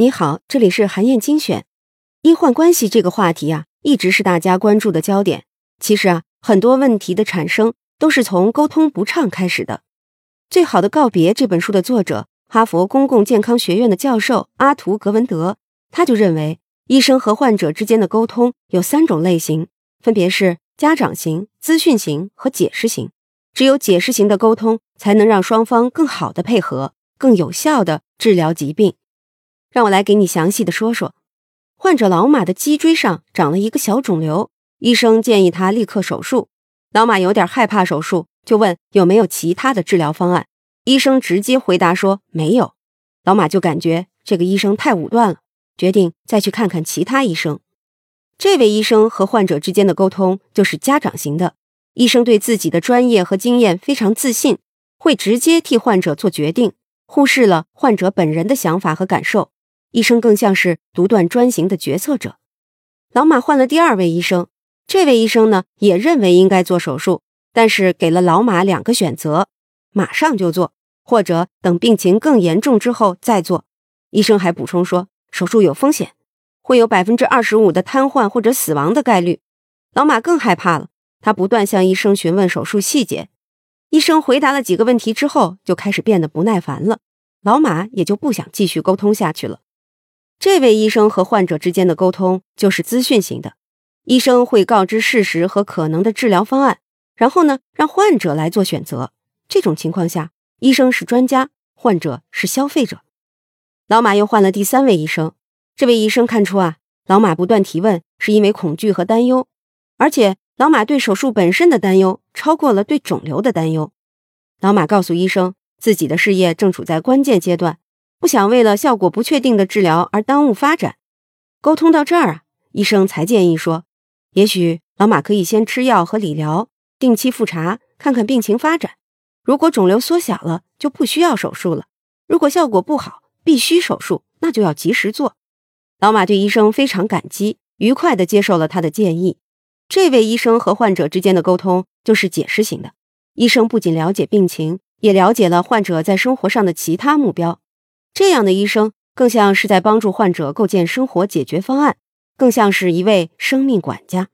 你好，这里是韩燕精选。医患关系这个话题啊，一直是大家关注的焦点。其实啊，很多问题的产生都是从沟通不畅开始的。《最好的告别》这本书的作者，哈佛公共健康学院的教授阿图·格文德，他就认为，医生和患者之间的沟通有三种类型，分别是家长型、资讯型和解释型。只有解释型的沟通，才能让双方更好的配合，更有效的治疗疾病。让我来给你详细的说说。患者老马的脊椎上长了一个小肿瘤，医生建议他立刻手术。老马有点害怕手术，就问有没有其他的治疗方案。医生直接回答说没有。老马就感觉这个医生太武断了，决定再去看看其他医生。这位医生和患者之间的沟通就是家长型的，医生对自己的专业和经验非常自信，会直接替患者做决定，忽视了患者本人的想法和感受。医生更像是独断专行的决策者。老马换了第二位医生，这位医生呢也认为应该做手术，但是给了老马两个选择：马上就做，或者等病情更严重之后再做。医生还补充说，手术有风险，会有百分之二十五的瘫痪或者死亡的概率。老马更害怕了，他不断向医生询问手术细节。医生回答了几个问题之后，就开始变得不耐烦了，老马也就不想继续沟通下去了。这位医生和患者之间的沟通就是资讯型的，医生会告知事实和可能的治疗方案，然后呢，让患者来做选择。这种情况下，医生是专家，患者是消费者。老马又换了第三位医生，这位医生看出啊，老马不断提问是因为恐惧和担忧，而且老马对手术本身的担忧超过了对肿瘤的担忧。老马告诉医生，自己的事业正处在关键阶段。不想为了效果不确定的治疗而耽误发展。沟通到这儿啊，医生才建议说，也许老马可以先吃药和理疗，定期复查，看看病情发展。如果肿瘤缩小了，就不需要手术了；如果效果不好，必须手术，那就要及时做。老马对医生非常感激，愉快地接受了他的建议。这位医生和患者之间的沟通就是解释型的，医生不仅了解病情，也了解了患者在生活上的其他目标。这样的医生更像是在帮助患者构建生活解决方案，更像是一位生命管家。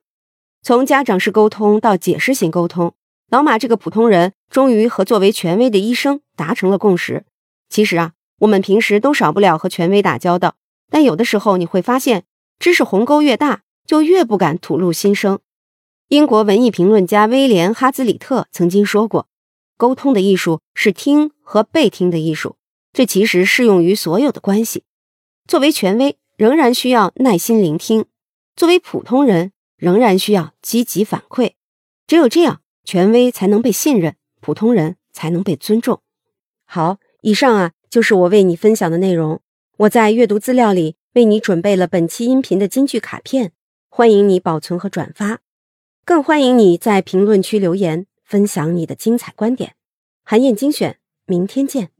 从家长式沟通到解释型沟通，老马这个普通人终于和作为权威的医生达成了共识。其实啊，我们平时都少不了和权威打交道，但有的时候你会发现，知识鸿沟越大，就越不敢吐露心声。英国文艺评论家威廉·哈兹里特曾经说过：“沟通的艺术是听和被听的艺术。”这其实适用于所有的关系。作为权威，仍然需要耐心聆听；作为普通人，仍然需要积极反馈。只有这样，权威才能被信任，普通人才能被尊重。好，以上啊就是我为你分享的内容。我在阅读资料里为你准备了本期音频的金句卡片，欢迎你保存和转发，更欢迎你在评论区留言分享你的精彩观点。韩燕精选，明天见。